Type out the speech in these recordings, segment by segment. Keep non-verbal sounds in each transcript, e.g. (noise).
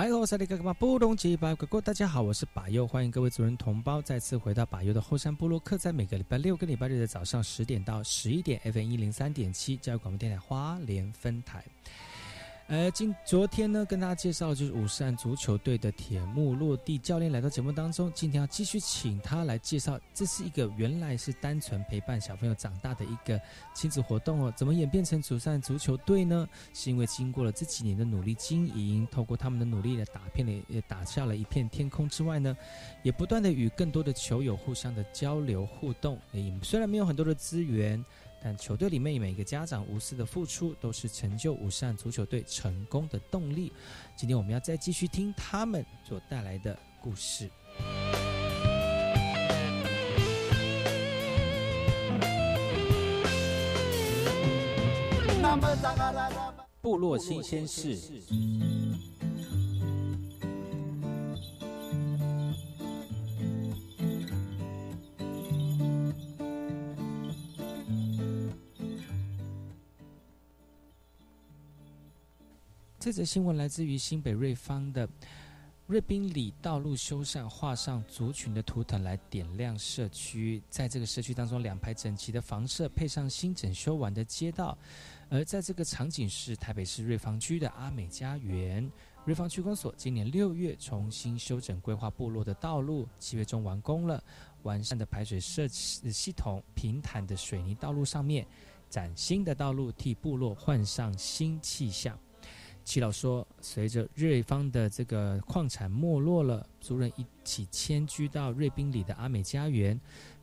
哎，我是那个嘛布隆吉巴哥哥，大家好，我是巴佑，欢迎各位族人同胞再次回到巴佑的后山部落客，在每个礼拜六跟礼拜日的早上十点到十一点，FM 一零三点七，教育广播电台花莲分台。呃，今昨天呢，跟大家介绍就是五山足球队的铁木落地教练来到节目当中，今天要继续请他来介绍，这是一个原来是单纯陪伴小朋友长大的一个亲子活动哦，怎么演变成祖山足球队呢？是因为经过了这几年的努力经营，透过他们的努力，的打遍了也打下了一片天空之外呢，也不断的与更多的球友互相的交流互动，也虽然没有很多的资源。但球队里面每个家长无私的付出，都是成就五善足球队成功的动力。今天我们要再继续听他们所带来的故事。部落新鲜事。这则新闻来自于新北瑞芳的瑞滨里道路修缮，画上族群的图腾来点亮社区。在这个社区当中，两排整齐的房舍配上新整修完的街道，而在这个场景是台北市瑞芳区的阿美家园。瑞芳区公所今年六月重新修整规划部落的道路，七月中完工了。完善的排水设施系统，平坦的水泥道路上面，崭新的道路替部落换上新气象。齐老说：“随着瑞芳的这个矿产没落了，族人一起迁居到瑞滨里的阿美家园，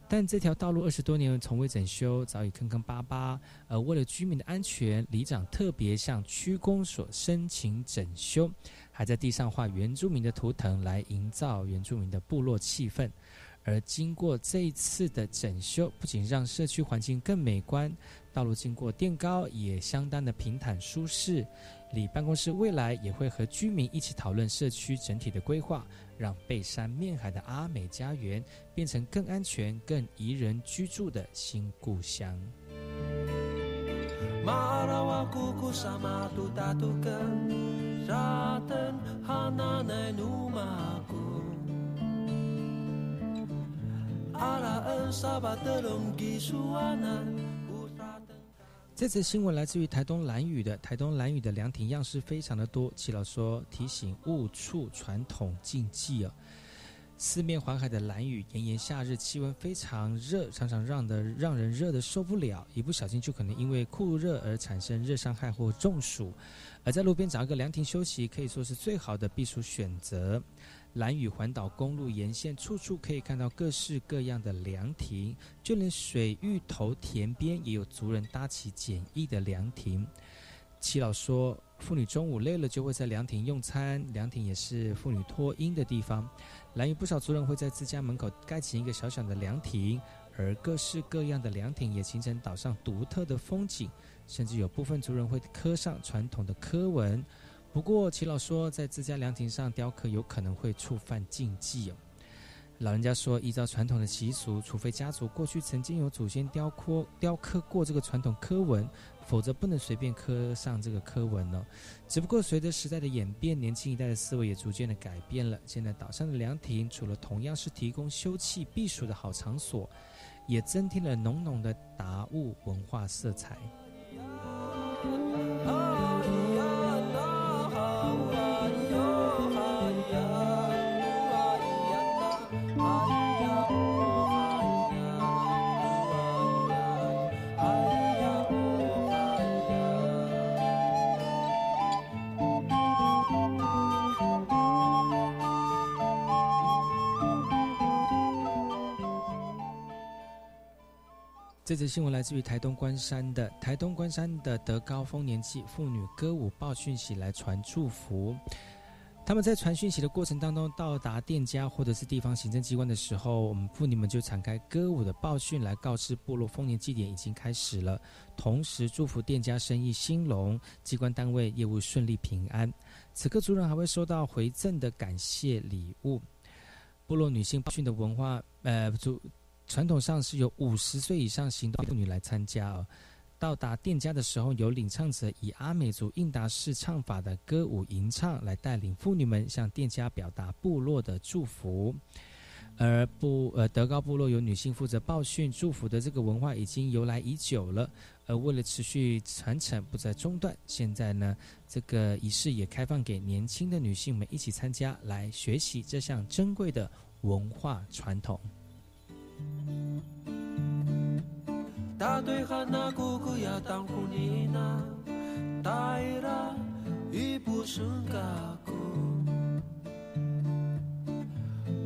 但这条道路二十多年从未整修，早已坑坑巴巴。而为了居民的安全，里长特别向区公所申请整修，还在地上画原住民的图腾来营造原住民的部落气氛。而经过这一次的整修，不仅让社区环境更美观，道路经过垫高也相当的平坦舒适。”里办公室未来也会和居民一起讨论社区整体的规划，让背山面海的阿美家园变成更安全、更宜人居住的新故乡。这次新闻来自于台东蓝屿的，台东蓝屿的凉亭样式非常的多。齐老说提醒勿触传统禁忌哦。四面环海的蓝屿，炎炎夏日气温非常热，常常让的让人热的受不了，一不小心就可能因为酷热而产生热伤害或中暑。而在路边找一个凉亭休息，可以说是最好的避暑选择。蓝屿环岛公路沿线，处处可以看到各式各样的凉亭，就连水域头田边也有族人搭起简易的凉亭。七老说，妇女中午累了就会在凉亭用餐，凉亭也是妇女脱阴的地方。蓝屿不少族人会在自家门口盖起一个小小的凉亭，而各式各样的凉亭也形成岛上独特的风景，甚至有部分族人会刻上传统的刻文。不过齐老说，在自家凉亭上雕刻有可能会触犯禁忌。老人家说，依照传统的习俗，除非家族过去曾经有祖先雕刻雕刻过这个传统刻文，否则不能随便刻上这个刻文哦。只不过随着时代的演变，年轻一代的思维也逐渐的改变了。现在岛上的凉亭，除了同样是提供休憩避暑的好场所，也增添了浓浓的达悟文化色彩。这则新闻来自于台东关山的台东关山的德高丰年祭妇女歌舞报讯息来传祝福。他们在传讯息的过程当中，到达店家或者是地方行政机关的时候，我们妇女们就敞开歌舞的报讯来告知部落丰年祭典已经开始了，同时祝福店家生意兴隆，机关单位业务顺利平安。此刻族人还会收到回赠的感谢礼物。部落女性报讯的文化，呃，主。传统上是由五十岁以上行动妇女来参加哦。到达店家的时候，由领唱者以阿美族应答式唱法的歌舞吟唱来带领妇女们向店家表达部落的祝福。而部呃德高部落由女性负责报讯祝福的这个文化已经由来已久了。而为了持续传承不再中断，现在呢这个仪式也开放给年轻的女性们一起参加，来学习这项珍贵的文化传统。大对汉那姑姑呀，当呼你那，大伊拉伊布生嘎姑，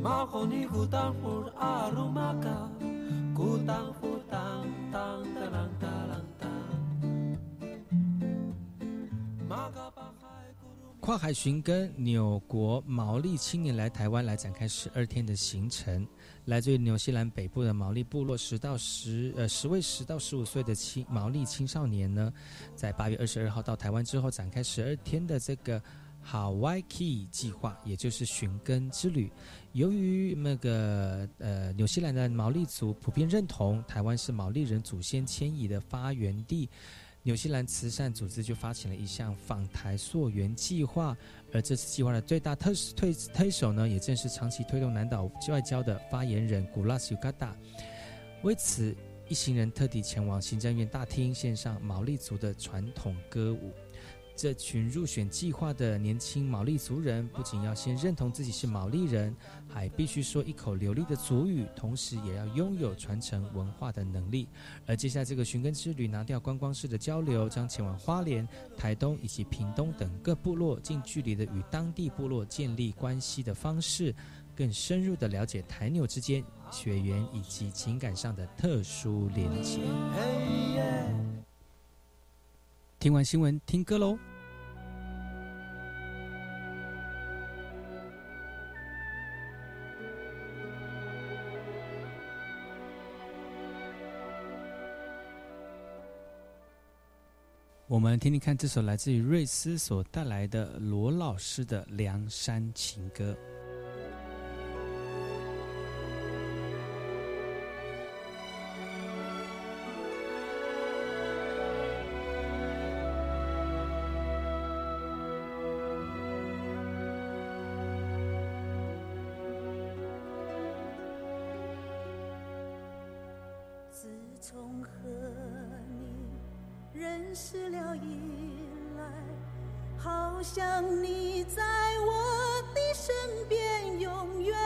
马虎尼姑当呼阿鲁玛嘎，姑当呼当当的啷当。跨海寻根，纽国毛利青年来台湾来展开十二天的行程。来自于纽西兰北部的毛利部落，十到十呃十位十到十五岁的青毛利青少年呢，在八月二十二号到台湾之后，展开十二天的这个 Hawaii 计划，也就是寻根之旅。由于那个呃纽西兰的毛利族普遍认同台湾是毛利人祖先迁移的发源地。纽西兰慈善组织就发起了一项访台溯源计划，而这次计划的最大特推推手呢，也正是长期推动南岛外交的发言人古拉斯尤嘎达。为此，一行人特地前往行政院大厅，献上毛利族的传统歌舞。这群入选计划的年轻毛利族人，不仅要先认同自己是毛利人，还必须说一口流利的族语，同时也要拥有传承文化的能力。而接下来这个寻根之旅，拿掉观光式的交流，将前往花莲、台东以及屏东等各部落，近距离的与当地部落建立关系的方式，更深入的了解台纽之间血缘以及情感上的特殊连结。听完新闻，听歌喽。我们听听看这首来自于瑞斯所带来的罗老师的《梁山情歌》。从和你认识了以来，好像你在我的身边，永远。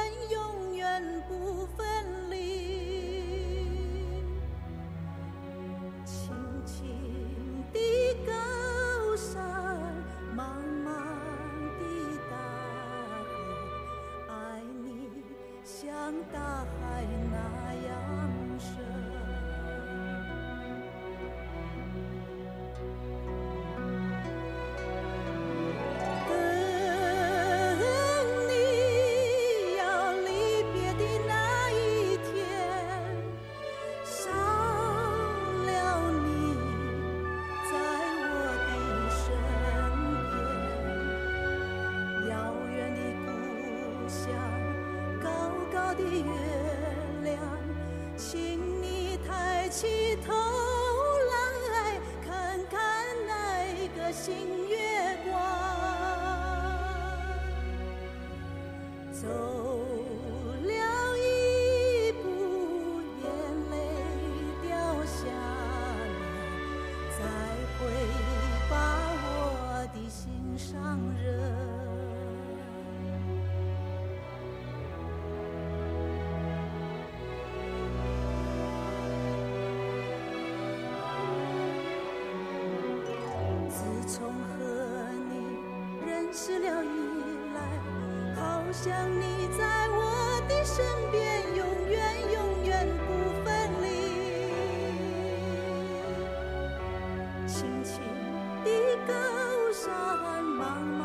想你在我的身边，永远永远不分离。青青的高山。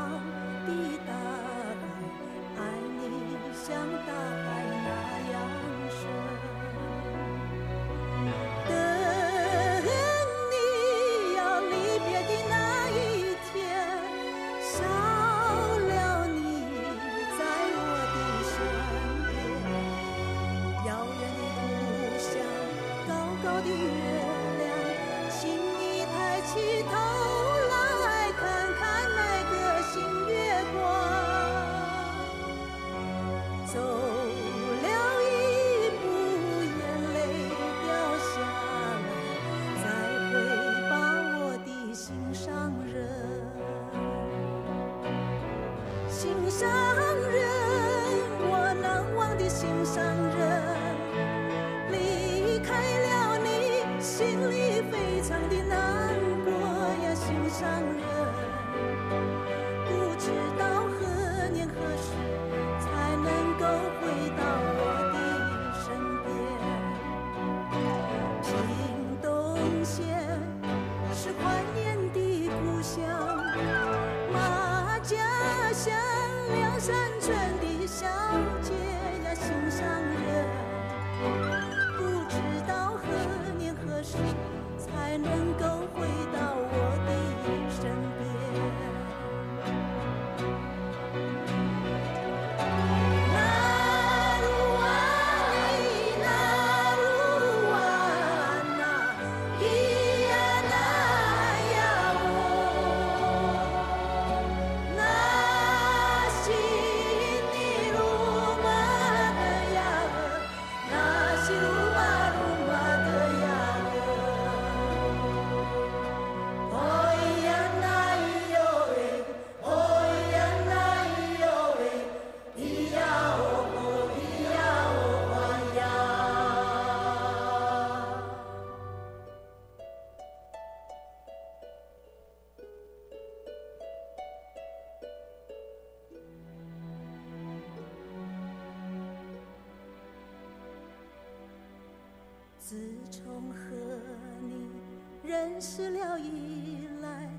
失了依赖，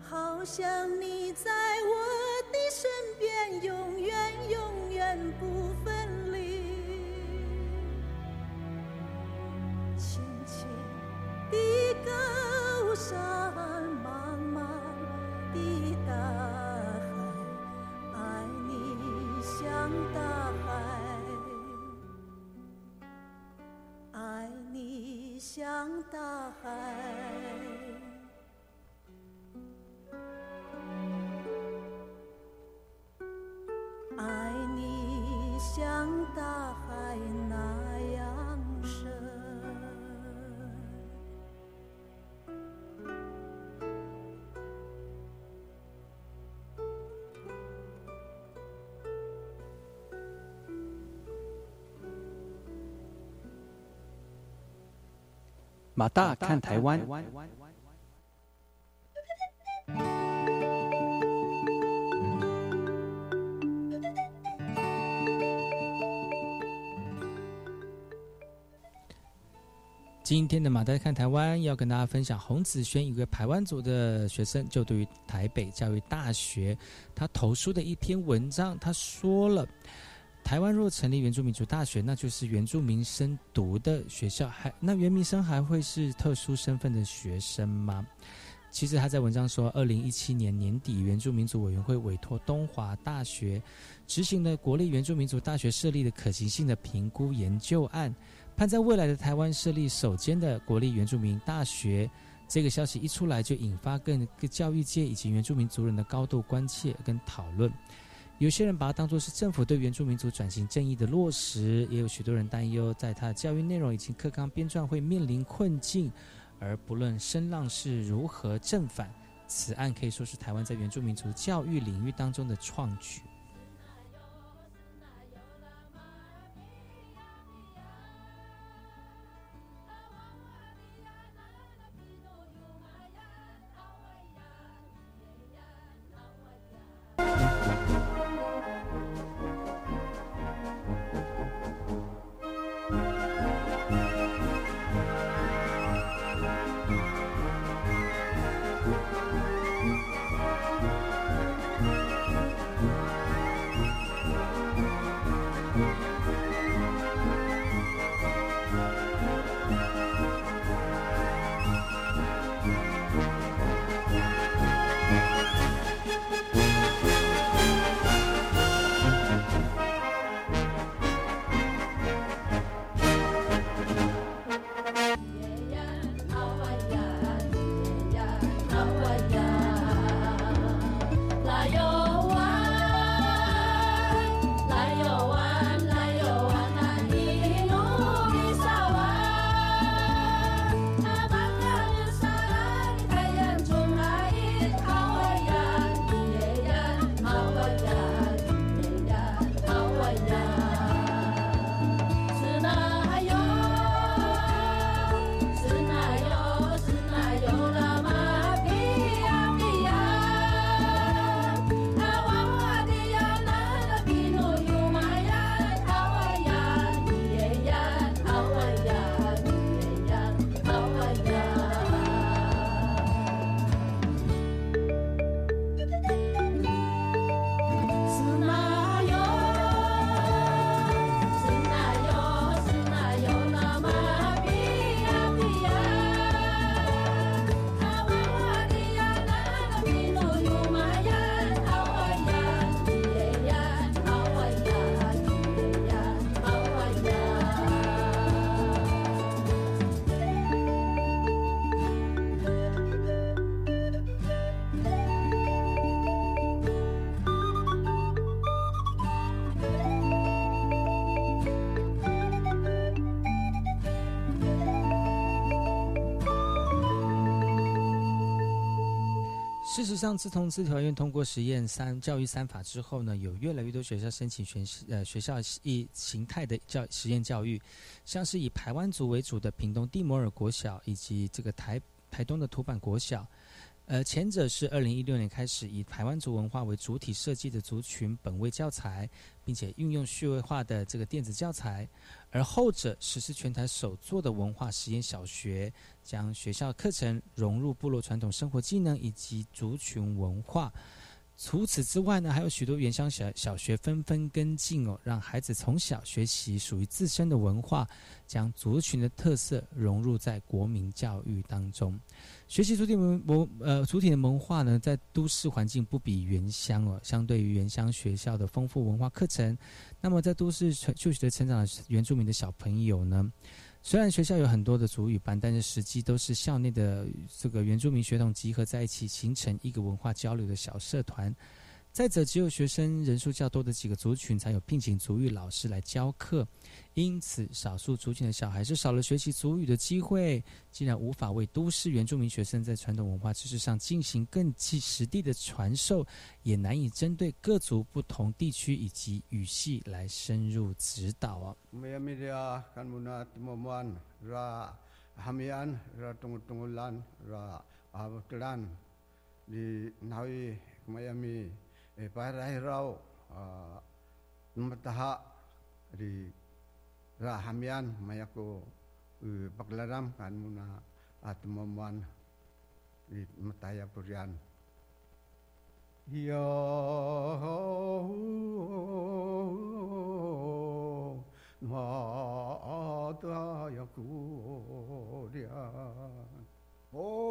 好想你。马大看台湾。今天的马大看台湾要跟大家分享洪子轩，一个台湾族的学生，就读于台北教育大学，他投书的一篇文章，他说了。台湾若成立原住民族大学，那就是原住民生读的学校，还那原民生还会是特殊身份的学生吗？其实他在文章说，二零一七年年底，原住民族委员会委托东华大学执行了国立原住民族大学设立的可行性的评估研究案，盼在未来的台湾设立首间的国立原住民大学，这个消息一出来，就引发更教育界以及原住民族人的高度关切跟讨论。有些人把它当作是政府对原住民族转型正义的落实，也有许多人担忧，在他的教育内容以及课纲编撰会面临困境。而不论声浪是如何正反，此案可以说是台湾在原住民族教育领域当中的创举。事实上，自从自条院通过实验三教育三法之后呢，有越来越多学校申请全呃学校一形态的教实验教育，像是以台湾族为主的屏东蒂摩尔国小，以及这个台台东的土板国小。呃，前者是二零一六年开始以台湾族文化为主体设计的族群本位教材，并且运用序位化的这个电子教材；而后者实施全台首座的文化实验小学，将学校课程融入部落传统生活技能以及族群文化。除此之外呢，还有许多原乡小小学纷纷跟进哦，让孩子从小学习属于自身的文化，将族群的特色融入在国民教育当中。学习主体文文呃主体的文化呢，在都市环境不比原乡哦。相对于原乡学校的丰富文化课程，那么在都市就学的成长的原住民的小朋友呢，虽然学校有很多的主语班，但是实际都是校内的这个原住民学童集合在一起，形成一个文化交流的小社团。再者，只有学生人数较多的几个族群才有聘请族语老师来教课。因此，少数族群的小孩是少了学习族语的机会。既然无法为都市原住民学生在传统文化知识上进行更具实地的传授，也难以针对各族不同地区以及语系来深入指导啊。Rahamian mayako paglaram kan muna at mamuan di mataya purian yo ma ta yaku oh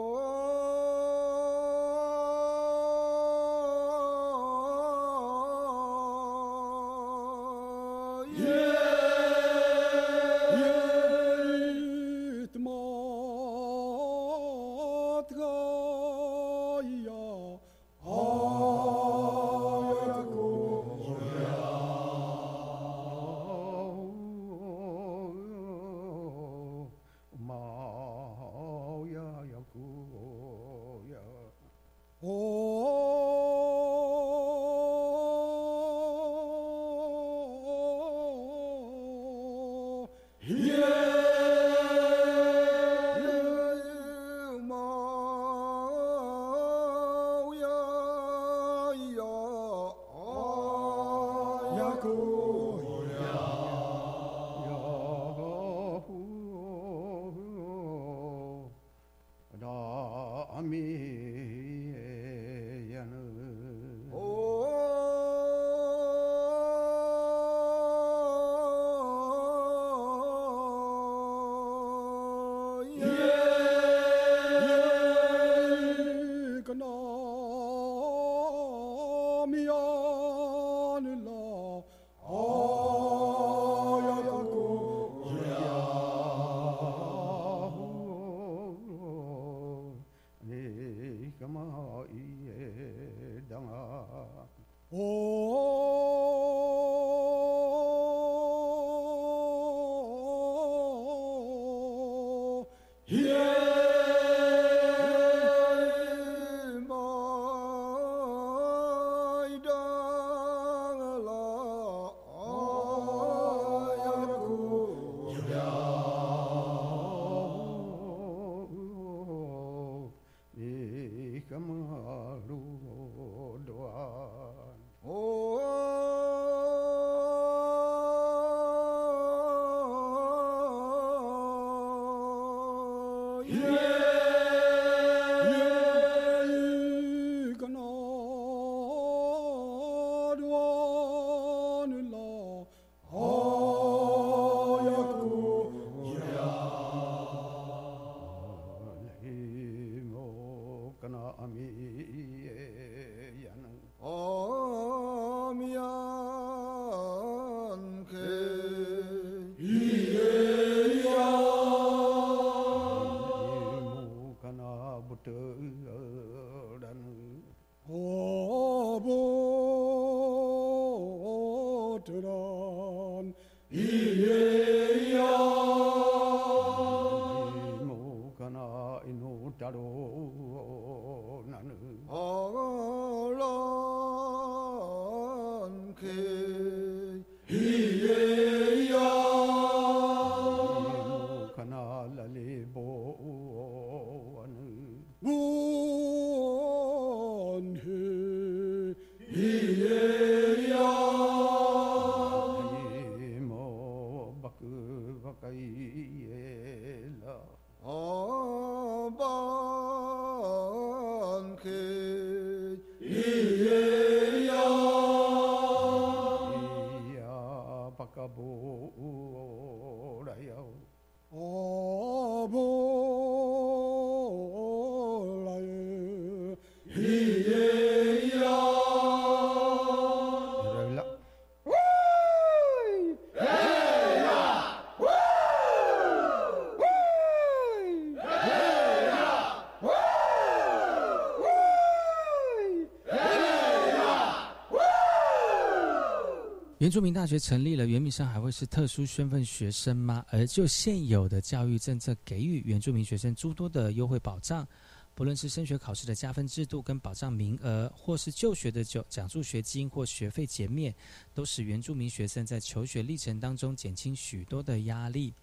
原住民大学成立了，原民生还会是特殊身份学生吗？而就现有的教育政策，给予原住民学生诸多的优惠保障，不论是升学考试的加分制度跟保障名额，或是就学的奖奖助学金或学费减免，都使原住民学生在求学历程当中减轻许多的压力。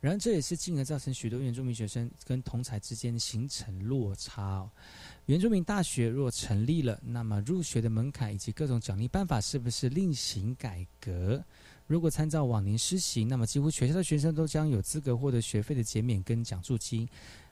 然而，这也是进而造成许多原住民学生跟同才之间形成落差。原住民大学若成立了，那么入学的门槛以及各种奖励办法是不是另行改革？如果参照往年施行，那么几乎全校的学生都将有资格获得学费的减免跟奖助金。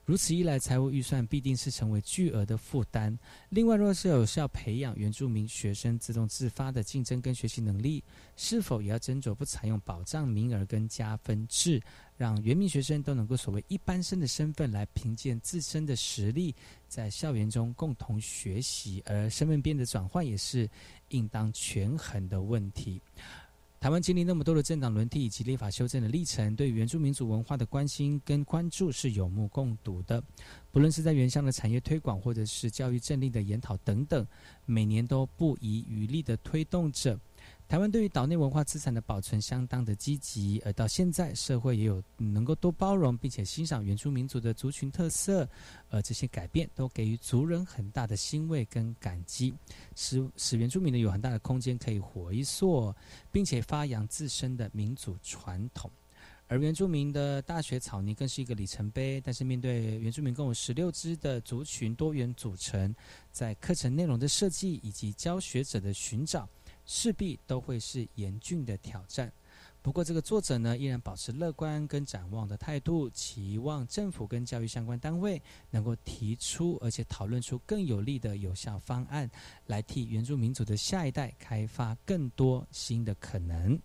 如此一来，财务预算必定是成为巨额的负担。另外，若是有效培养原住民学生自动自发的竞争跟学习能力，是否也要斟酌不采用保障名额跟加分制，让原民学生都能够所谓一般生的身份来凭借自身的实力，在校园中共同学习，而身份变的转换也是应当权衡的问题。台湾经历那么多的政党轮替以及立法修正的历程，对原住民族文化的关心跟关注是有目共睹的。不论是在原乡的产业推广，或者是教育政令的研讨等等，每年都不遗余力的推动着。台湾对于岛内文化资产的保存相当的积极，而到现在社会也有能够多包容并且欣赏原住民族的族群特色，而这些改变都给予族人很大的欣慰跟感激，使使原住民呢有很大的空间可以回溯，并且发扬自身的民族传统。而原住民的大学草泥更是一个里程碑，但是面对原住民共有十六支的族群多元组成，在课程内容的设计以及教学者的寻找。势必都会是严峻的挑战。不过，这个作者呢，依然保持乐观跟展望的态度，期望政府跟教育相关单位能够提出而且讨论出更有力的有效方案，来替原住民族的下一代开发更多新的可能。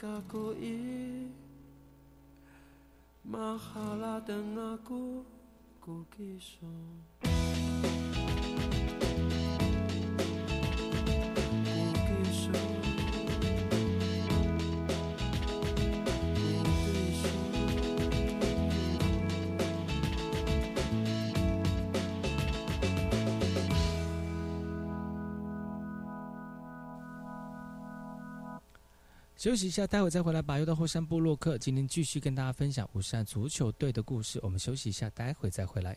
Kakoy mahal a't ngaku kusong. 休息一下，待会再回来。吧又到后山部落客，今天继续跟大家分享五山足球队的故事。我们休息一下，待会再回来。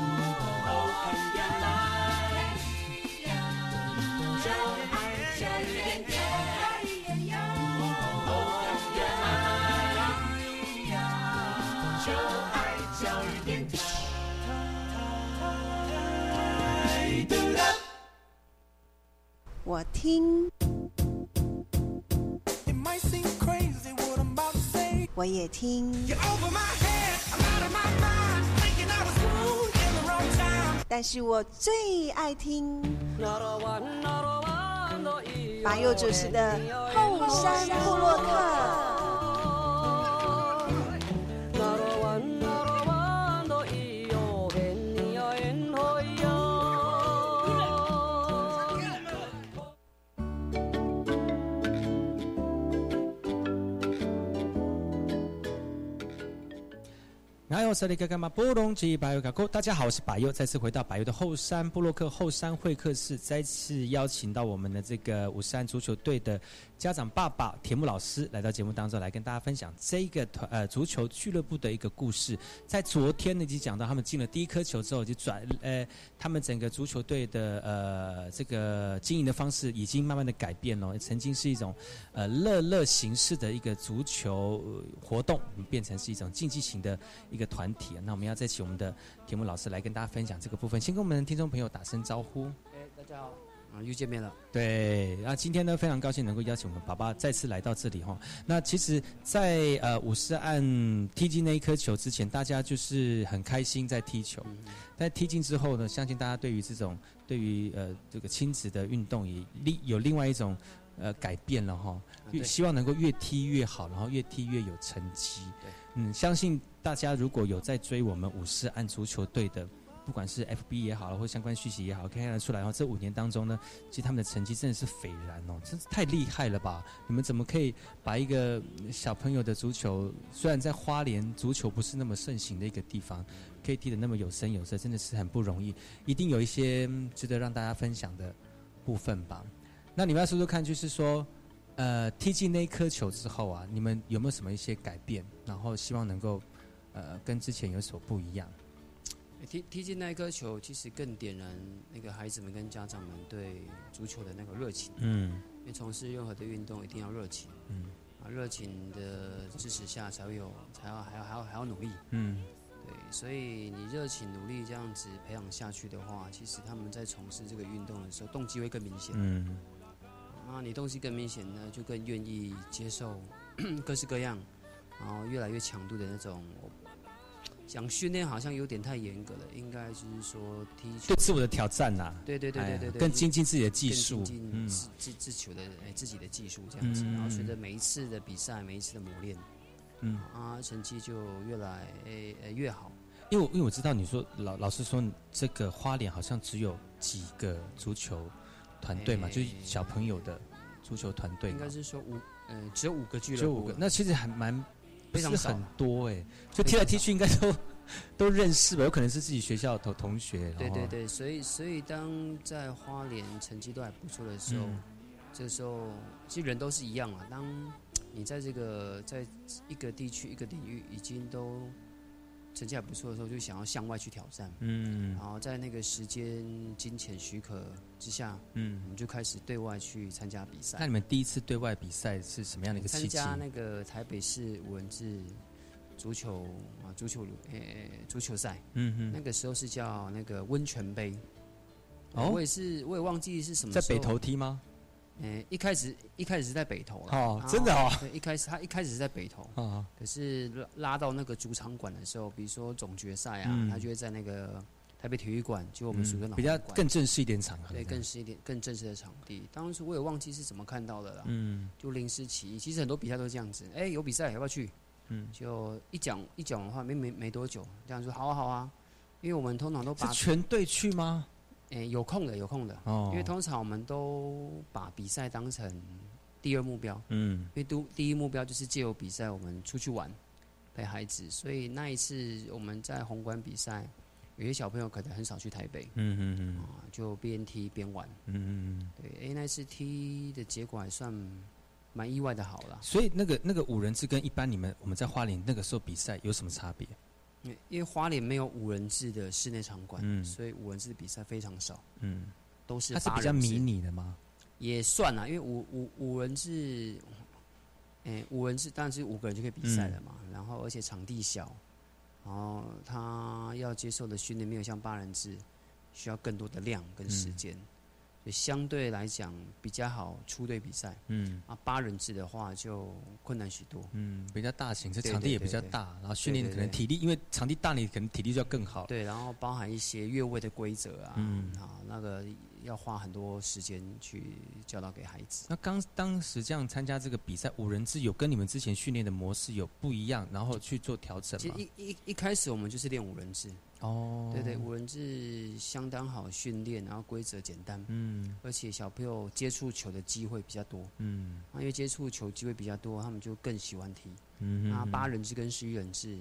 听，我也听，但是我最爱听。马佑主持的《后山部落客》。大家好，我是百佑，再次回到百佑的后山布洛克后山会客室，再次邀请到我们的这个五山足球队的家长爸爸田木老师来到节目当中，来跟大家分享这个团呃足球俱乐部的一个故事。在昨天呢，已经讲到他们进了第一颗球之后，就转呃他们整个足球队的呃这个经营的方式已经慢慢的改变了，曾经是一种呃乐乐形式的一个足球活动，变成是一种竞技型的一个团体。那我们要再请我们的田木老师来跟大家分享这个部分，先跟我们的听众朋友打声招呼。哎，大家好，啊，又见面了。对，那今天呢，非常高兴能够邀请我们爸爸再次来到这里哈。那其实在，呃五十按踢进那一颗球之前，大家就是很开心在踢球。但踢进之后呢，相信大家对于这种对于呃这个亲子的运动也另有另外一种呃改变了哈。越希望能够越踢越好，然后越踢越有成绩。嗯，相信大家如果有在追我们五四按足球队的。不管是 FB 也好，或相关讯息也好，可以看得出来哦。这五年当中呢，其实他们的成绩真的是斐然哦，真是太厉害了吧！你们怎么可以把一个小朋友的足球，虽然在花莲足球不是那么盛行的一个地方，可以踢得那么有声有色，真的是很不容易。一定有一些值得让大家分享的部分吧。那你们要说说看，就是说，呃，踢进那一颗球之后啊，你们有没有什么一些改变？然后希望能够，呃，跟之前有所不一样。踢踢进那一颗球，其实更点燃那个孩子们跟家长们对足球的那个热情。嗯，因为从事任何的运动一定要热情。嗯，啊，热情的支持下才会有，才要还要还要还要努力。嗯，对，所以你热情努力这样子培养下去的话，其实他们在从事这个运动的时候，动机会更明显。嗯，啊，你东西更明显呢，就更愿意接受 (clears throat) 各式各样，然后越来越强度的那种。讲训练好像有点太严格了，应该就是说踢球。对自我的挑战呐、对对对对对对，更精进自己的技术。精嗯。进自自自球的哎自己的技术这样子，嗯然后随着每一次的比赛，每一次的磨练，嗯。啊，成绩就越来越好。因为因为我知道你说老老师说这个花脸好像只有几个足球团队嘛，哎。就是小朋友的足球团队应，该是说五呃只有五个俱乐部，只有五个，那其实还蛮非常少。不是很多哎、就踢来踢去应该都 (laughs) 都认识吧，有可能是自己学校同同学，对对对，所以所以当在花莲成绩都还不错的时候，嗯。这时候其实人都是一样啊。当你在这个在一个地区一个领域已经都成绩还不错的时候，就想要向外去挑战。嗯然后在那个时间、金钱许可之下，嗯我们就开始对外去参加比赛。那你们第一次对外比赛是什么样的一个契机？参加那个台北市文字足球啊足球呃足球赛，嗯哼那个时候是叫那个温泉杯。哦我也是，我也忘记是什么。在北投。踢吗？呃，一开始一开始是在北投了。哦真的哦对，一开始他一开始是在北投，啊，可是拉拉到那个主场馆的时候，比如说总决赛啊，嗯他就会在那个台北体育馆，就我们属的嗯比较更正式一点场合，对，更是一点更正式的场地。当时我也忘记是怎么看到的了，嗯就临时起意。其实很多比赛都是这样子，哎、有比赛要不要去？嗯，就一讲一讲的话，没没没多久，这样说好啊好啊，因为我们通常都是把全队去吗？诶、有空的有空的，哦。因为通常我们都把比赛当成第二目标，嗯。因为都第一目标就是借由比赛我们出去玩，陪孩子，所以那一次我们在红馆比赛，有些小朋友可能很少去台北，嗯嗯嗯。啊，就边踢边玩，嗯嗯，对，诶、那次踢的结果还算蛮意外的好了，所以那个那个五人制跟一般你们我们在花莲那个时候比赛有什么差别？因为因为花莲没有五人制的室内场馆，嗯所以五人制的比赛非常少，嗯，都是它是比较迷你的吗？也算啦，因为五五五人制，诶、五人制当然是五个人就可以比赛了嘛。然后而且场地小，然后他要接受的训练没有像八人制需要更多的量跟时间，所以相对来讲比较好出队比赛。嗯啊，八人制的话就困难许多。嗯，比较大型，这场地也对对对比较大，然后训练可能体力，因为场地大，你可能体力就要更好。对，然后包含一些越位的规则啊，嗯啊，那个要花很多时间去教导给孩子。那刚当时这样参加这个比赛，五人制有跟你们之前训练的模式有不一样，然后去做调整吗？其实一一一开始我们就是练五人制，哦，对对，五人制相当好训练，然后规则简单，嗯而且小朋友接触球的机会比较多，嗯啊因为接触球机会比较多，他们就更喜欢踢。嗯那哼八人制跟十一人制，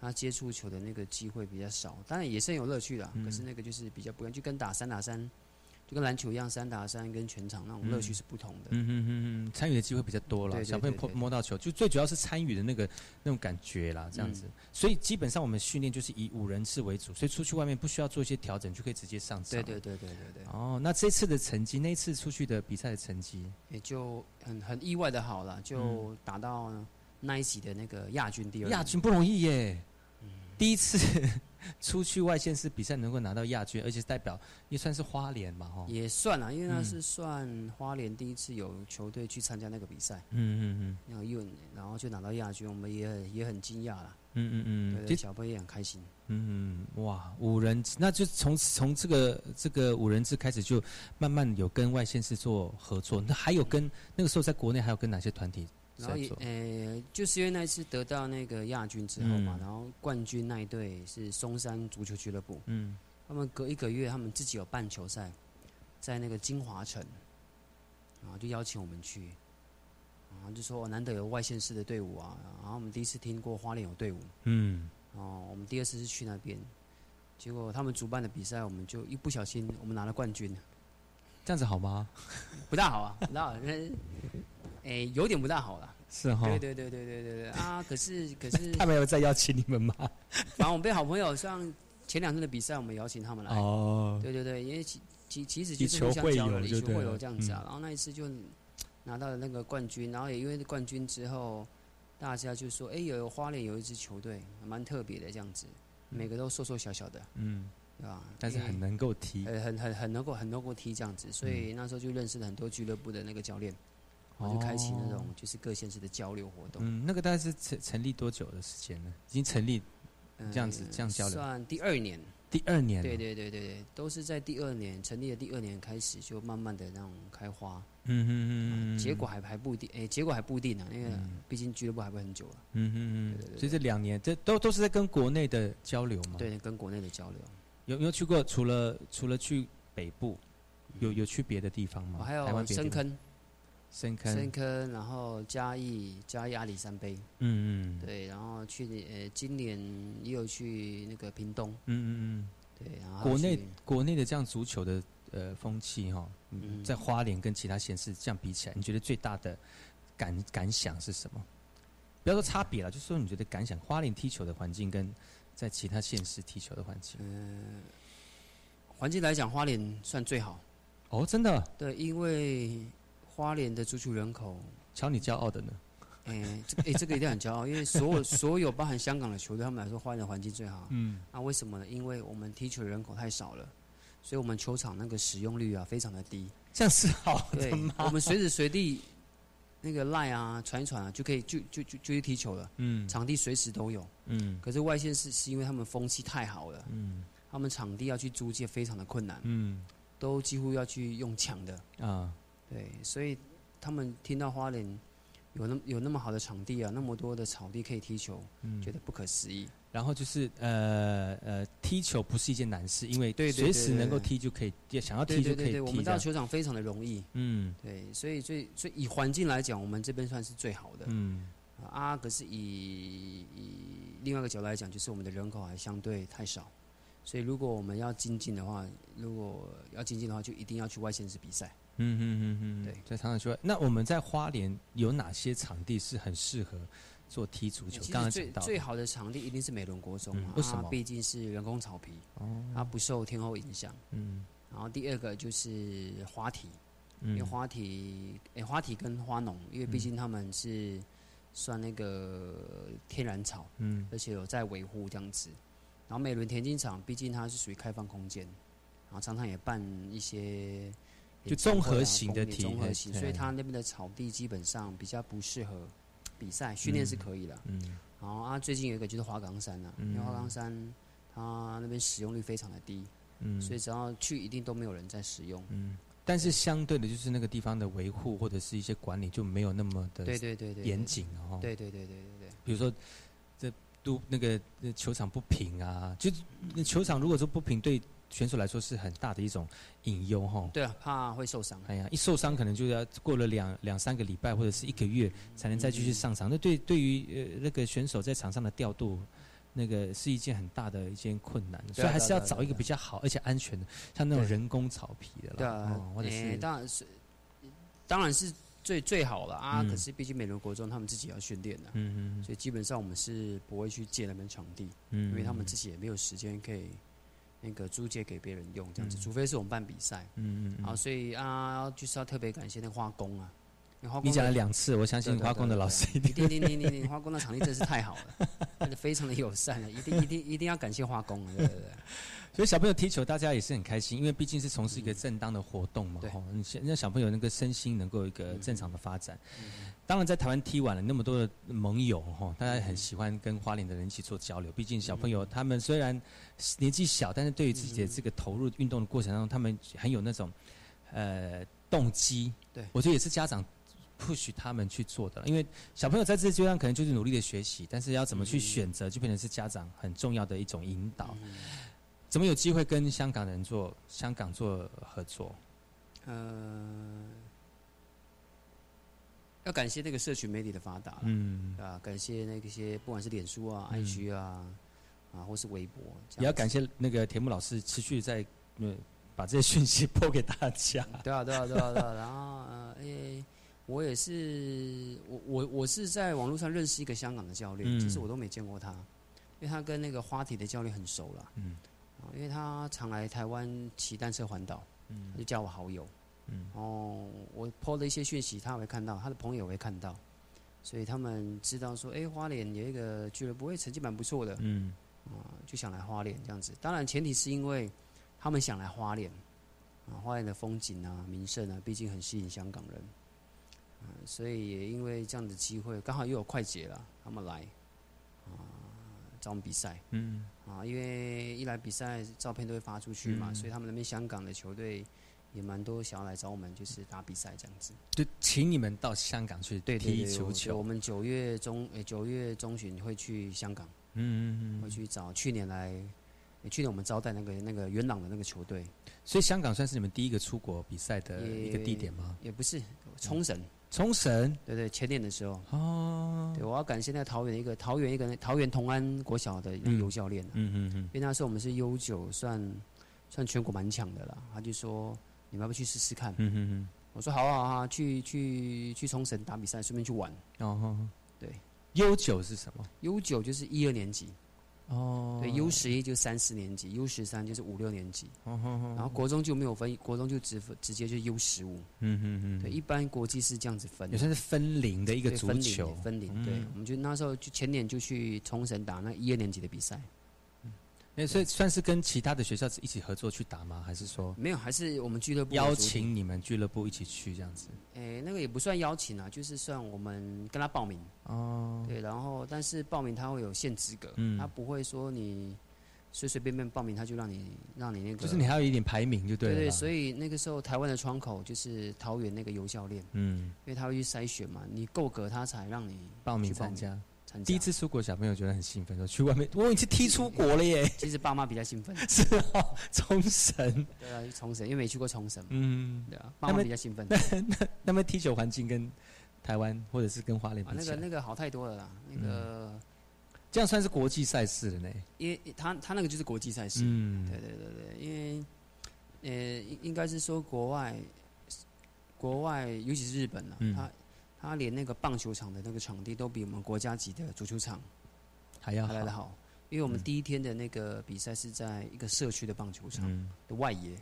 他接触球的那个机会比较少，当然也是很有乐趣的。嗯可是那个就是比较不一样，就跟打三打三，就跟篮球一样，三打三跟全场那种乐趣是不同的。嗯嗯嗯嗯，参与的机会比较多了，小朋友摸摸到球，就最主要是参与的那个那种感觉啦，这样子。嗯所以基本上我们训练就是以五人制为主，所以出去外面不需要做一些调整，就可以直接上场。对对对对对对，哦，那这次的成绩，那一次出去的比赛的成绩，也就很很意外的好了，就打到那一级的那个亚军第二名。亚军不容易耶。第一次出去外线市比赛能够拿到亚军，而且代表也算是花莲嘛，哈。也算了，因为那嗯是算花莲第一次有球队去参加那个比赛，嗯嗯嗯然后又然后就拿到亚军，我们也很也很惊讶啦。嗯嗯嗯嗯，对对，小朋友也很开心。嗯嗯哇，五人制，那就从从这个这个五人制开始，就慢慢有跟外线市做合作。那还有跟那个时候在国内还有跟哪些团体然后也？呃，就是因为那一次得到那个亚军之后嘛，嗯。然后冠军那一队是松山足球俱乐部，嗯。他们隔一个月他们自己有办球赛，在那个金华城，然后就邀请我们去，然后就说、哦难得有外县市的队伍啊，然后我们第一次听过花莲有队伍，嗯。哦，我们第二次是去那边，结果他们主办的比赛，我们就一不小心我们拿了冠军，这样子好吗？不大好啊，不大好，(laughs) 哎、诶有点不大好了。是哈。对对对对对对对啊！(laughs) 可是可是，他没有再邀请你们吗？(laughs) 反正我们被好朋友，像前两天的比赛，我们邀请他们来。哦对对对，因为其其其实就是球会互相交流，友以球会就对了友这样子啊。嗯然后那一次就拿到了那个冠军，然后也因为冠军之后，大家就说：“哎，有花莲有一支球队蛮特别的，这样子，每个都瘦瘦小小的，嗯，对吧？但是很能够踢。呃，很很很能够很能够踢这样子，所以那时候就认识了很多俱乐部的那个教练，然后就开启那种就是各县市的交流活动。嗯，那个大概是成成立多久的时间呢？已经成立这样子呃这样交流算第二年。第二年。对对对对对，都是在第二年成立的第二年开始，就慢慢的那种开花。嗯哼嗯嗯。结果还还不一定，哎，结果还不一定呢，因为毕竟俱乐部还会很久了。嗯哼嗯对对对所以这两年，这都都是在跟国内的交流嘛。对，跟国内的交流。有有去过？除了除了去北部，有有去别的地方吗？我还有深坑，深坑，深坑，然后嘉义嘉义阿里山杯，嗯嗯对，然后去呃今年也有去那个屏东，嗯嗯对，然后国内去国内的这样足球的呃风气哈，嗯在花莲跟其他县市这样比起来，你觉得最大的感感想是什么？不要说差别了，就说你觉得感想，花莲踢球的环境跟在其他县市踢球的环境。嗯，环境来讲，花莲算最好。哦，真的？对，因为花莲的足球人口，瞧你骄傲的呢。哎，这哎，这个一定很骄傲，因为所有 (laughs) 所有包含香港的球队，他们来说，花莲的环境最好。嗯。那为什么呢？因为我们踢球的人口太少了，所以我们球场那个使用率啊，非常的低。这样是好的吗？我们随时随地那个赖啊，传一传啊，就可以就就就就去踢球了。嗯。场地随时都有。嗯。可是外县市是因为他们风气太好了。嗯。他们场地要去租借非常的困难。嗯。都几乎要去用抢的。啊。对，所以他们听到花莲。有那有那么好的场地啊，那么多的草地可以踢球，觉得不可思议。然后就是呃呃，踢球不是一件难事，因为随时能够踢就可以，想要踢就可以踢。我们到球场非常的容易。嗯，对，所以最所以以环境来讲，我们这边算是最好的。嗯，啊，可是以以另外一个角度来讲，就是我们的人口还相对太少，所以如果我们要精进的话，如果要精进的话，就一定要去外县市比赛。嗯嗯嗯嗯，对，在场上说，那我们在花莲有哪些场地是很适合做踢足球？刚刚最最好的场地一定是美伦国中，为什么？毕竟是人工草皮，它不受天候影响。嗯，然后第二个就是花体，因为花体，哎，花体跟花农，因为毕竟他们是算那个天然草，嗯，而且有在维护这样子。然后美伦田径场，毕竟它是属于开放空间，然后常常也办一些。就综合型的体，综合型，所以他那边的草地基本上比较不适合比赛，训练是可以的。嗯，然后啊，最近有一个就是花岗山啊，因为花岗山它那边使用率非常的低，嗯，所以只要去一定都没有人在使用。嗯，但是相对的，就是那个地方的维护或者是一些管理就没有那么的对对对对严谨哦。对对对对对对，比如说这都那个球场不平啊，就球场如果说不平对。选手来说是很大的一种隐忧哈。对啊，怕会受伤。哎呀，一受伤可能就要过了两两三个礼拜或者是一个月才能再继续上场。那对对于呃那个选手在场上的调度，那个是一件很大的一件困难。所以还是要找一个比较好而且安全的，像那种人工草皮的。对啊，或者是当然是当然是最最好了啊。可是毕竟美伦国中他们自己要训练的，嗯嗯，所以基本上我们是不会去借那边场地，嗯，因为他们自己也没有时间可以。那个租借给别人用这样子，除非是我们办比赛。嗯嗯。好，所以啊，就是要特别感谢那个花工啊。你讲了两次，我相信花工的老师一定。你你你你你，花工的场地真是太好了，(laughs) 非常的友善了，一定一定一定要感谢花工啊，对对对。所以小朋友踢球，大家也是很开心，因为毕竟是从事一个正当的活动嘛。对。你让小朋友那个身心能够有一个正常的发展。当然，在台湾踢完了那么多的盟友哈，大家很喜欢跟花莲的人一起做交流。毕竟小朋友他们虽然年纪小，但是对于自己的这个投入运动的过程当中，他们很有那种呃动机。对，我觉得也是家长 push 他们去做的。因为小朋友在这阶段可能就是努力的学习，但是要怎么去选择，就变成是家长很重要的一种引导。怎么有机会跟香港人做香港做合作？呃。要感谢那个社群媒体的发达，嗯，啊，感谢那些不管是脸书啊、IG 啊，啊，或是微博，也要感谢那个田木老师持续在呃把这些讯息播给大家。(laughs) 对啊，对啊，对啊，对啊。然后呃，诶，我也是，我我我是在网络上认识一个香港的教练，其实我都没见过他，因为他跟那个花体的教练很熟了，嗯，啊，因为他常来台湾骑单车环岛，嗯，就加我好友。嗯，哦，我 po 的一些讯息，他会看到，他的朋友会看到，所以他们知道说，哎，花莲有一个俱乐部，哎，成绩蛮不错的，嗯，啊，就想来花莲这样子。当然，前提是因为他们想来花莲，啊，花莲的风景啊、名胜啊，毕竟很吸引香港人，啊，所以也因为这样的机会，刚好又有快捷了，他们来，啊，找我们比赛，嗯，啊，因为一来比赛照片都会发出去嘛，所以他们那边香港的球队。也蛮多想要来找我们，就是打比赛这样子。就请你们到香港去踢足球。我们九月中，诶，九月中旬会去香港。嗯嗯嗯。会去找去年来，去年我们招待那个那个元朗的那个球队。所以香港算是你们第一个出国比赛的一个地点吗？也不是，冲绳。冲绳。对对，前年的时候。哦。对，我要感谢那桃园一个桃园一个桃园同安国小的游教练。嗯嗯嗯。因为那时候我们是 U 九，算算全国蛮强的啦。他就说。你们要不要去试试看？嗯嗯嗯。我说好啊好啊，去去去冲绳打比赛，顺便去玩。哦吼，对，U 九是什么？U 九就是一二年级，哦，对，U 十一就三四年级，U 十三就是五六年级，然后国中就没有分，国中就直直接就 U 十五。嗯嗯嗯，对，一般国际是这样子分的，也算是分龄的一个足对分龄球，分龄。对嗯，我们就那时候就前年就去冲绳打那一二年级的比赛，那所以算是跟其他的学校一起合作去打吗？还是说没有，还是我们俱乐部邀请你们俱乐部一起去这样子？诶，那个也不算邀请啊，就是算我们跟他报名。哦，对，然后但是报名他会有限资格，嗯他不会说你随随便便报名他就让你让你那个，就是你还有一点排名就对了啦。对对，所以那个时候台湾的窗口就是桃园那个游教练，嗯，因为他会去筛选嘛，你够格他才让你报名去参加。参加。第一次出国，小朋友觉得很兴奋，说去外面，我已经踢出国了耶！(laughs) 其实爸妈比较兴奋，(laughs) 是哦，冲绳，对啊，去冲绳，因为没去过冲绳嘛，嗯，对啊，爸妈比较兴奋。那那那么踢球环境跟台湾或者是跟花莲那个那个好太多了啦，那个、这样算是国际赛事了呢。因为他他那个就是国际赛事，嗯对对对对，因为呃应应该是说国外国外尤其是日本啊，嗯他他连那个棒球场的那个场地都比我们国家级的足球场还要来得好，因为我们嗯。第一天的那个比赛是在一个社区的棒球场嗯，的外野，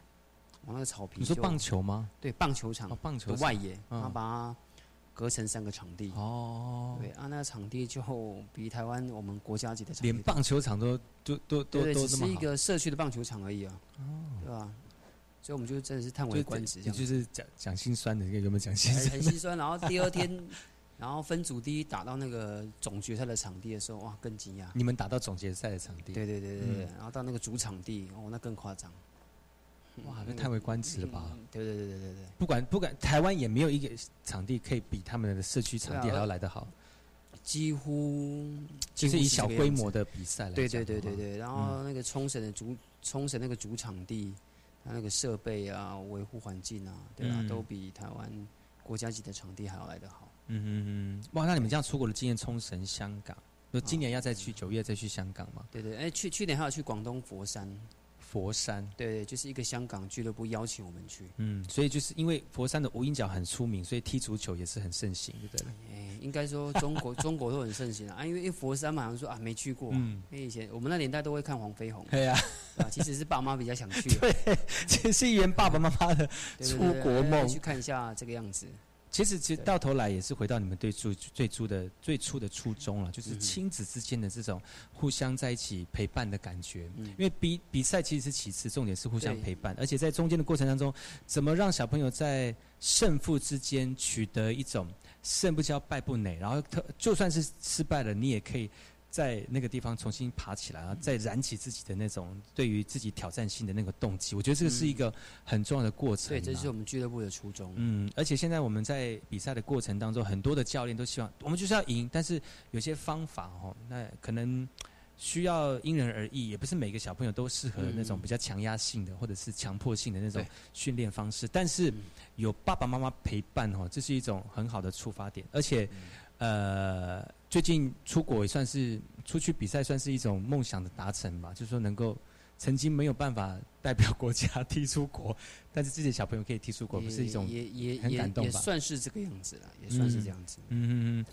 我那个草皮就你说棒球吗？对棒球场哦，棒球的外野，嗯。他把它隔成三个场地。哦，对啊，那个场地就比台湾我们国家级的场地连棒球场都都都都对对，只是一个社区的棒球场而已啊，对吧？所以我们就真的是叹为就观止，这样子，就是讲讲心酸的，有没有讲心酸很？心酸。然后第二天，然后分组第一打到那个总决赛的场地的时候，哇，更惊讶。你们打到总决赛的场地，对对对对对，嗯然后到那个主场地，哦，那更夸张。哇，那那个叹为观止了吧？对对对对对对，不管不管，台湾也没有一个场地可以比他们的社区场地还要来得好，几乎就是以小规模的比赛来对对对对对，然后那个冲绳的主冲绳那个主场地，它那个设备啊、维护环境啊，对啊，嗯都比台湾国家级的场地还要来得好。嗯嗯嗯，哇，那你们这样出国的经验，冲绳、香港，就今年要再去九月再去香港吗？对对，哎，去去年还有去广东佛山，佛山，对对，就是一个香港俱乐部邀请我们去。嗯，所以就是因为佛山的无影脚很出名，所以踢足球也是很盛行，对不对了？哎，应该说中国 (laughs) 中国都很盛行啊，啊因为佛山嘛，好像说啊没去过啊，嗯因为以前我们那年代都会看黄飞鸿，对呀，啊，其实是爸妈比较想去，(laughs) 对，这是圆爸爸妈妈的出国梦去。看一下这个样子。其实，其实到头来也是回到你们最初最初的最初的初衷了，就是亲子之间的这种互相在一起陪伴的感觉。嗯。因为比比赛其实是其次，重点是互相陪伴，而且在中间的过程当中，怎么让小朋友在胜负之间取得一种胜不骄败不馁，然后特就算是失败了，你也可以在那个地方重新爬起来，然后再燃起自己的那种对于自己挑战性的那个动机。我觉得这个是一个很重要的过程啊。对，这是我们俱乐部的初衷。嗯，而且现在我们在比赛的过程当中，很多的教练都希望我们就是要赢，但是有些方法哦，那可能需要因人而异，也不是每个小朋友都适合那种嗯比较强压性的或者是强迫性的那种训练方式。但是嗯有爸爸妈妈陪伴哦，这是一种很好的出发点，而且。呃，最近出国也算是出去比赛，算是一种梦想的达成吧。就是说，能够曾经没有办法代表国家 (laughs) 踢出国，但是自己的小朋友可以踢出国，不是一种也也也也很感动吧算是这个样子了，也算是这样子。嗯嗯嗯。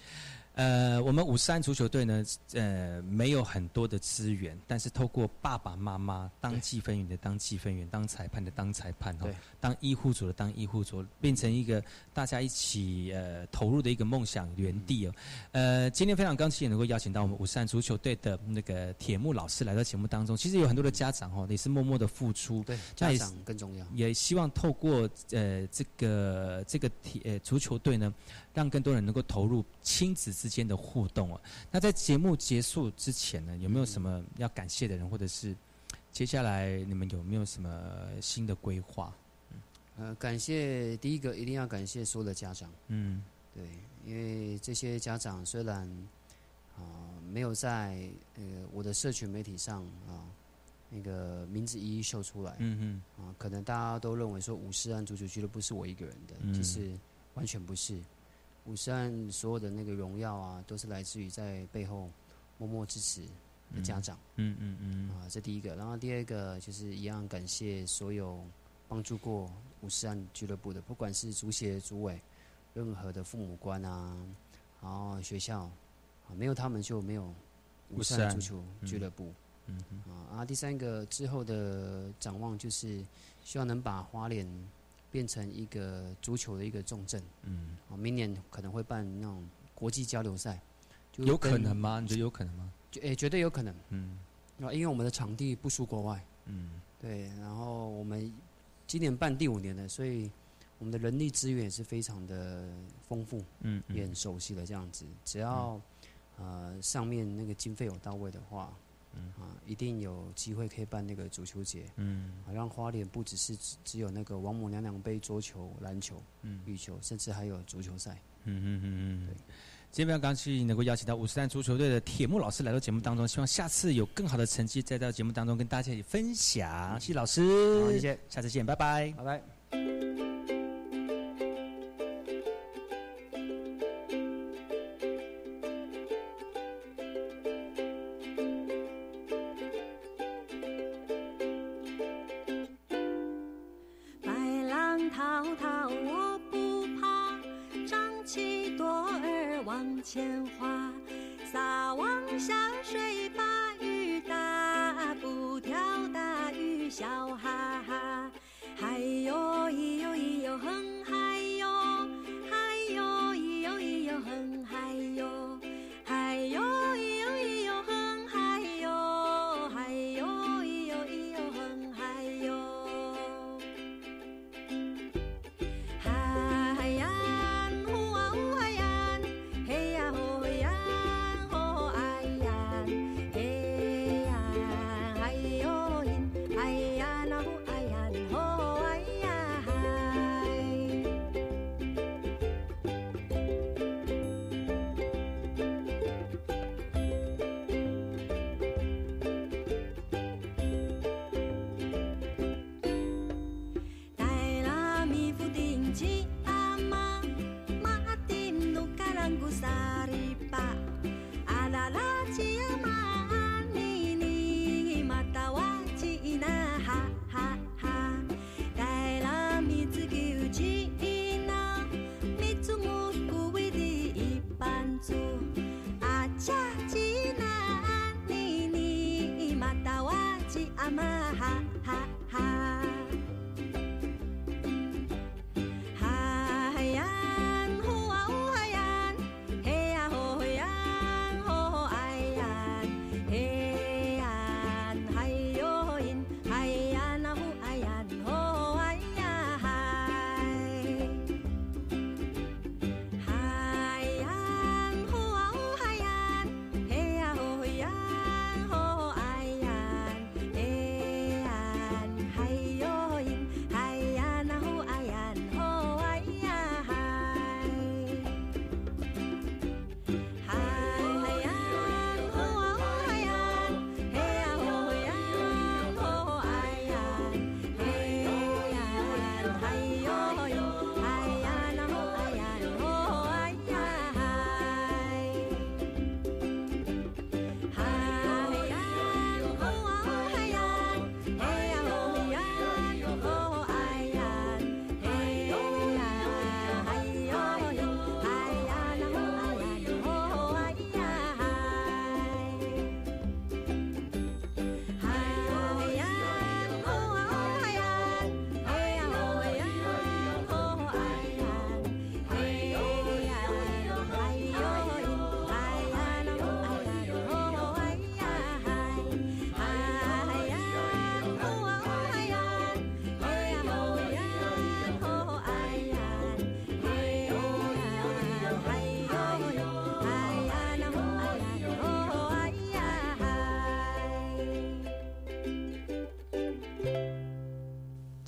呃，我们五三足球队呢，呃，没有很多的资源，但是透过爸爸妈妈当计分员的当计分员，当裁判的当裁判，哦对，当医护组的当医护组，变成一个大家一起呃投入的一个梦想园地哦。呃，今天非常高兴能够邀请到我们五三足球队的那个铁木老师来到节目当中。其实有很多的家长哦，也是默默的付出，家长更重要。也希望透过呃这个这个体呃足球队呢，让更多人能够投入亲子之间的互动哦。那在节目结束之前呢，有没有什么要感谢的人，或者是接下来你们有没有什么新的规划？呃，感谢第一个一定要感谢所有的家长，嗯对，因为这些家长虽然啊、没有在呃我的社群媒体上啊、那个名字一一秀出来，嗯嗯啊，可能大家都认为说五十安足球俱乐部是我一个人的，嗯其实完全不是。五十岸所有的那个荣耀啊，都是来自于在背后默默支持的家长。嗯嗯嗯啊，这第一个。然后第二个就是一样感谢所有帮助过五十岸俱乐部的，不管是足协、主委，任何的父母官啊，然后学校，啊，没有他们就没有五十岸足球俱乐部。嗯啊，啊，第三个之后的展望就是希望能把花莲变成一个足球的一个重镇。嗯，啊，明年可能会办那种国际交流赛，就有可能吗？你觉得有可能吗？绝诶、绝对有可能。嗯啊，因为我们的场地不输国外，嗯对，然后我们今年办第五年了，所以我们的人力资源也是非常的丰富，嗯也很熟悉的这样子。只要、呃上面那个经费有到位的话，嗯。啊，一定有机会可以办那个足球节，嗯。啊，让花莲不只是只只有那个王母娘娘杯桌球、篮球、嗯。羽球，甚至还有足球赛。嗯嗯嗯嗯。对。今天非常高兴能够邀请到五十三足球队的铁木老师来到节目当中，希望下次有更好的成绩再到节目当中跟大家一起分享。谢谢老师，好谢谢，下次见，拜拜，拜拜。吉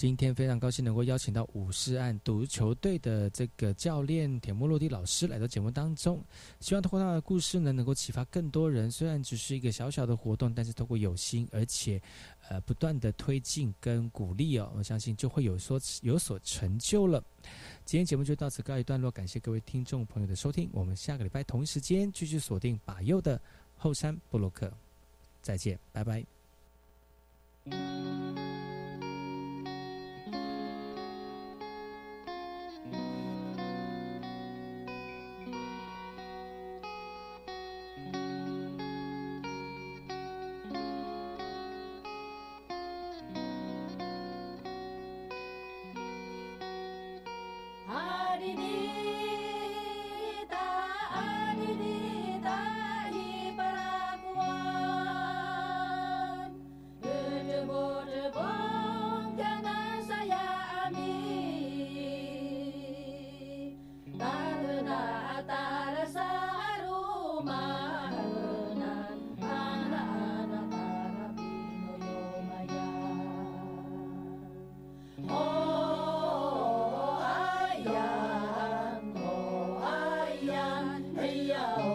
今天非常高兴能够邀请到武士岸足球队的这个教练铁木落地老师来到节目当中，希望通过他的故事呢，能够启发更多人。虽然只是一个小小的活动，但是通过有心，而且呃不断的推进跟鼓励哦，我相信就会有所有所成就了。今天节目就到此告一段落，感谢各位听众朋友的收听，我们下个礼拜同一时间继续锁定把右的后山布洛克，再见，拜拜。Maria.